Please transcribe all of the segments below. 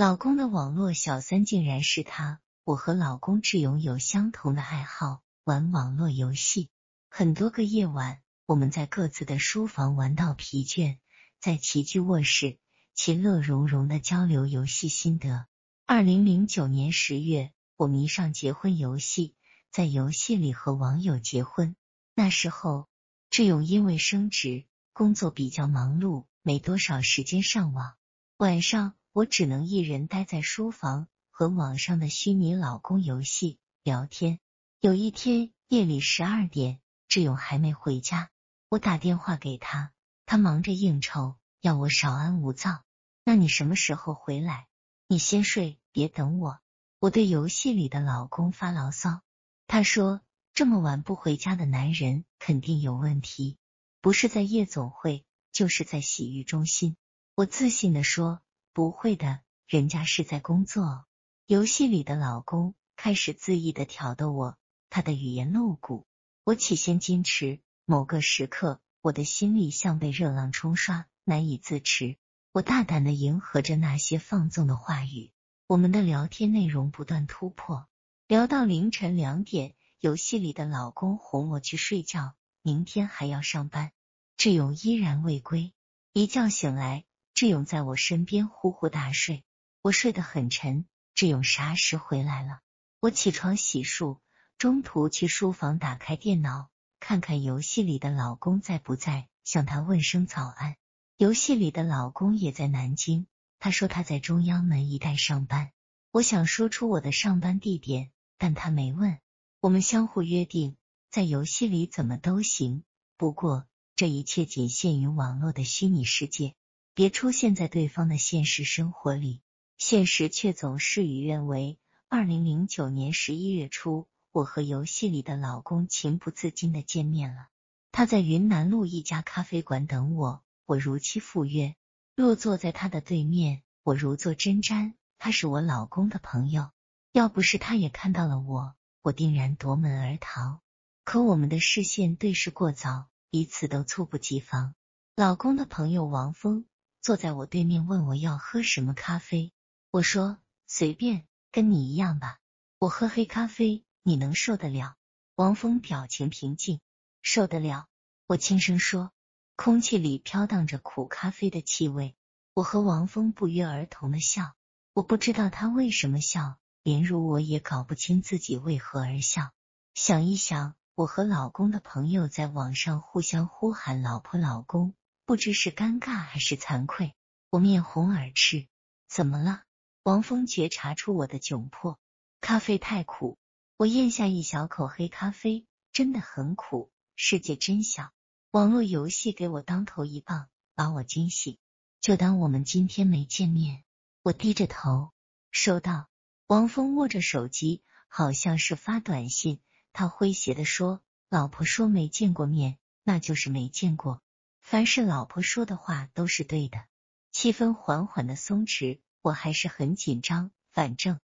老公的网络小三竟然是他。我和老公志勇有相同的爱好，玩网络游戏。很多个夜晚，我们在各自的书房玩到疲倦，在齐聚卧室，其乐融融的交流游戏心得。二零零九年十月，我迷上结婚游戏，在游戏里和网友结婚。那时候，志勇因为升职，工作比较忙碌，没多少时间上网。晚上，我只能一人待在书房，和网上的虚拟老公游戏聊天。有一天夜里十二点，志勇还没回家，我打电话给他，他忙着应酬，要我少安勿躁。那你什么时候回来？你先睡。别等我，我对游戏里的老公发牢骚。他说：“这么晚不回家的男人肯定有问题，不是在夜总会，就是在洗浴中心。”我自信的说：“不会的，人家是在工作。”游戏里的老公开始恣意的挑逗我，他的语言露骨。我起先矜持，某个时刻，我的心里像被热浪冲刷，难以自持。我大胆的迎合着那些放纵的话语。我们的聊天内容不断突破，聊到凌晨两点，游戏里的老公哄我去睡觉，明天还要上班。志勇依然未归，一觉醒来，志勇在我身边呼呼大睡，我睡得很沉。志勇啥时回来了？我起床洗漱，中途去书房打开电脑，看看游戏里的老公在不在，向他问声早安。游戏里的老公也在南京。他说他在中央门一带上班，我想说出我的上班地点，但他没问。我们相互约定，在游戏里怎么都行，不过这一切仅限于网络的虚拟世界，别出现在对方的现实生活里。现实却总事与愿违。二零零九年十一月初，我和游戏里的老公情不自禁的见面了。他在云南路一家咖啡馆等我，我如期赴约。若坐在他的对面，我如坐针毡。他是我老公的朋友，要不是他也看到了我，我定然夺门而逃。可我们的视线对视过早，彼此都猝不及防。老公的朋友王峰坐在我对面，问我要喝什么咖啡。我说随便，跟你一样吧。我喝黑咖啡，你能受得了？王峰表情平静，受得了。我轻声说。空气里飘荡着苦咖啡的气味，我和王峰不约而同的笑。我不知道他为什么笑，连如我也搞不清自己为何而笑。想一想，我和老公的朋友在网上互相呼喊“老婆”“老公”，不知是尴尬还是惭愧，我面红耳赤。怎么了？王峰觉察出我的窘迫。咖啡太苦，我咽下一小口黑咖啡，真的很苦。世界真小。网络游戏给我当头一棒，把我惊醒。就当我们今天没见面。我低着头，收到。王峰握着手机，好像是发短信。他诙谐的说：“老婆说没见过面，那就是没见过。凡是老婆说的话都是对的。”气氛缓缓的松弛，我还是很紧张。反正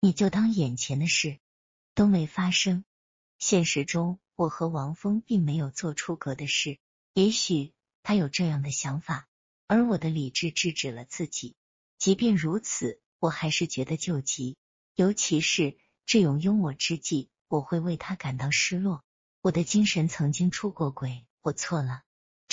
你就当眼前的事都没发生。现实中。我和王峰并没有做出格的事，也许他有这样的想法，而我的理智制止了自己。即便如此，我还是觉得救急，尤其是智勇拥我之际，我会为他感到失落。我的精神曾经出过轨，我错了。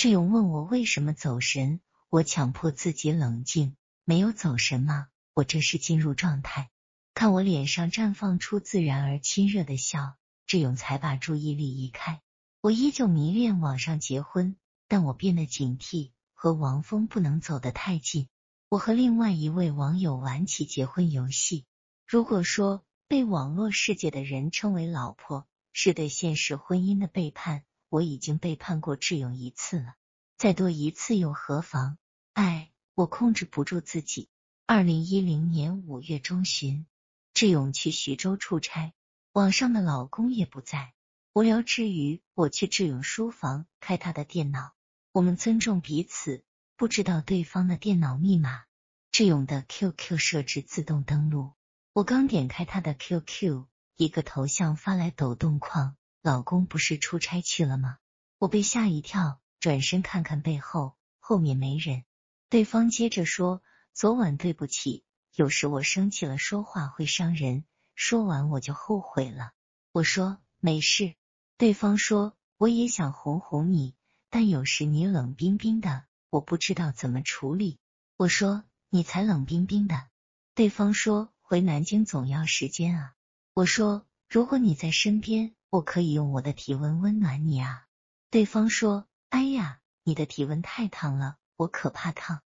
志勇问我为什么走神，我强迫自己冷静，没有走神吗？我这是进入状态。看我脸上绽放出自然而亲热的笑。志勇才把注意力移开。我依旧迷恋网上结婚，但我变得警惕，和王峰不能走得太近。我和另外一位网友玩起结婚游戏。如果说被网络世界的人称为老婆是对现实婚姻的背叛，我已经背叛过志勇一次了，再多一次又何妨？哎，我控制不住自己。二零一零年五月中旬，志勇去徐州出差。网上的老公也不在，无聊之余，我去志勇书房开他的电脑。我们尊重彼此，不知道对方的电脑密码。志勇的 QQ 设置自动登录，我刚点开他的 QQ，一个头像发来抖动框：“老公不是出差去了吗？”我被吓一跳，转身看看背后，后面没人。对方接着说：“昨晚对不起，有时我生气了，说话会伤人，说完我就后悔了。我说没事，对方说我也想哄哄你，但有时你冷冰冰的，我不知道怎么处理。我说你才冷冰冰的。对方说回南京总要时间啊。我说如果你在身边，我可以用我的体温温暖你啊。对方说哎呀，你的体温太烫了，我可怕烫。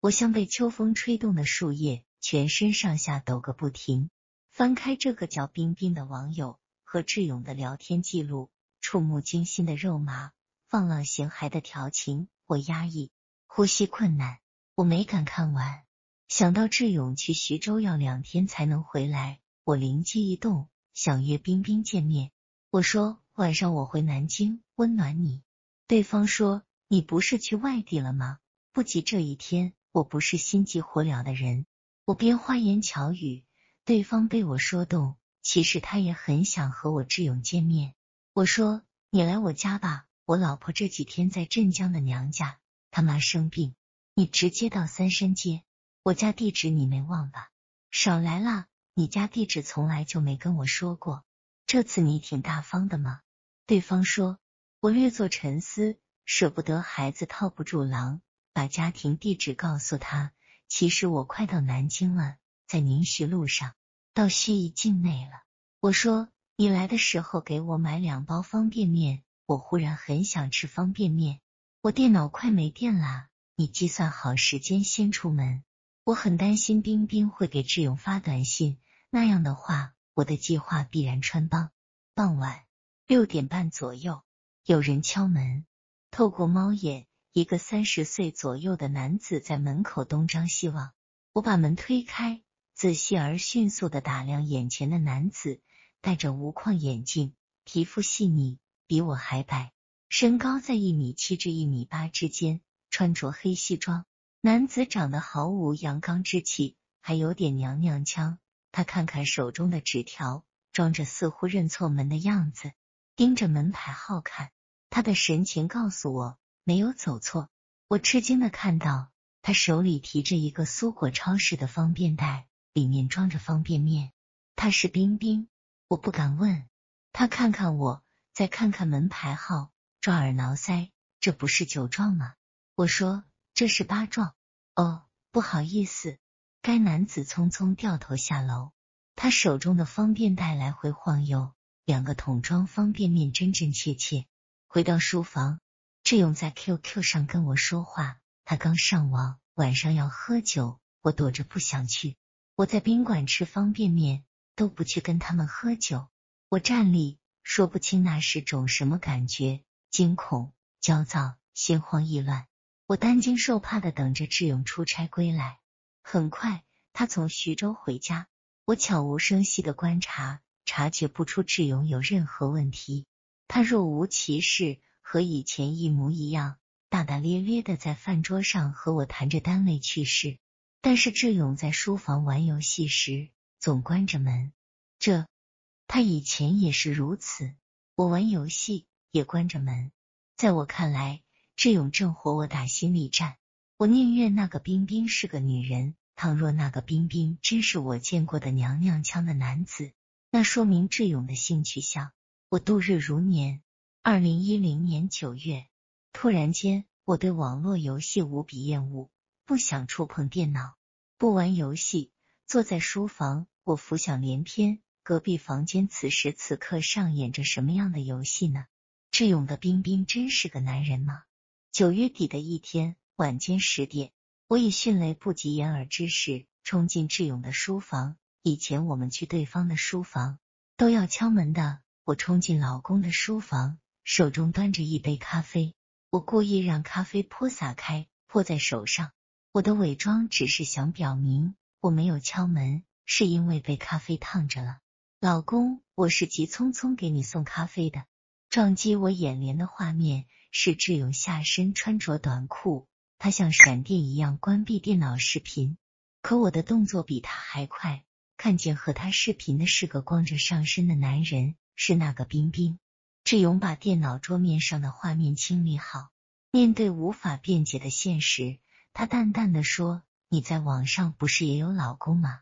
我像被秋风吹动的树叶。全身上下抖个不停。翻开这个叫冰冰的网友和志勇的聊天记录，触目惊心的肉麻，放浪形骸的调情，我压抑，呼吸困难，我没敢看完。想到志勇去徐州要两天才能回来，我灵机一动，想约冰冰见面。我说晚上我回南京温暖你。对方说你不是去外地了吗？不急这一天，我不是心急火燎的人。我边花言巧语，对方被我说动，其实他也很想和我志勇见面。我说：“你来我家吧，我老婆这几天在镇江的娘家，他妈生病，你直接到三山街，我家地址你没忘吧？少来了，你家地址从来就没跟我说过，这次你挺大方的嘛。”对方说：“我略作沉思，舍不得孩子套不住狼，把家庭地址告诉他。”其实我快到南京了，在宁徐路上，到盱眙境内了。我说你来的时候给我买两包方便面，我忽然很想吃方便面。我电脑快没电了，你计算好时间先出门。我很担心冰冰会给志勇发短信，那样的话我的计划必然穿帮。傍晚六点半左右，有人敲门，透过猫眼。一个三十岁左右的男子在门口东张西望，我把门推开，仔细而迅速的打量眼前的男子，戴着无框眼镜，皮肤细腻，比我还白，身高在一米七至一米八之间，穿着黑西装。男子长得毫无阳刚之气，还有点娘娘腔。他看看手中的纸条，装着似乎认错门的样子，盯着门牌号看。他的神情告诉我。没有走错，我吃惊的看到他手里提着一个苏果超市的方便袋，里面装着方便面。他是冰冰，我不敢问。他看看我，再看看门牌号，抓耳挠腮，这不是酒壮吗？我说这是八壮。哦，不好意思。该男子匆匆掉头下楼，他手中的方便袋来回晃悠，两个桶装方便面真真切切。回到书房。志勇在 QQ 上跟我说话，他刚上网，晚上要喝酒，我躲着不想去。我在宾馆吃方便面，都不去跟他们喝酒。我站立，说不清那是种什么感觉，惊恐、焦躁、心慌意乱。我担惊受怕的等着志勇出差归来。很快，他从徐州回家，我悄无声息的观察，察觉不出志勇有任何问题。他若无其事。和以前一模一样，大大咧咧的在饭桌上和我谈着单位趣事。但是志勇在书房玩游戏时总关着门，这他以前也是如此。我玩游戏也关着门。在我看来，志勇正和我打心理战。我宁愿那个冰冰是个女人，倘若那个冰冰真是我见过的娘娘腔的男子，那说明志勇的性取向。我度日如年。二零一零年九月，突然间，我对网络游戏无比厌恶，不想触碰电脑，不玩游戏。坐在书房，我浮想联翩，隔壁房间此时此刻上演着什么样的游戏呢？志勇的冰冰真是个男人吗？九月底的一天晚间十点，我以迅雷不及掩耳之势冲进志勇的书房。以前我们去对方的书房都要敲门的，我冲进老公的书房。手中端着一杯咖啡，我故意让咖啡泼洒开，泼在手上。我的伪装只是想表明我没有敲门，是因为被咖啡烫着了。老公，我是急匆匆给你送咖啡的。撞击我眼帘的画面是志勇下身穿着短裤，他像闪电一样关闭电脑视频，可我的动作比他还快。看见和他视频的是个光着上身的男人，是那个冰冰。志勇把电脑桌面上的画面清理好，面对无法辩解的现实，他淡淡的说：“你在网上不是也有老公吗？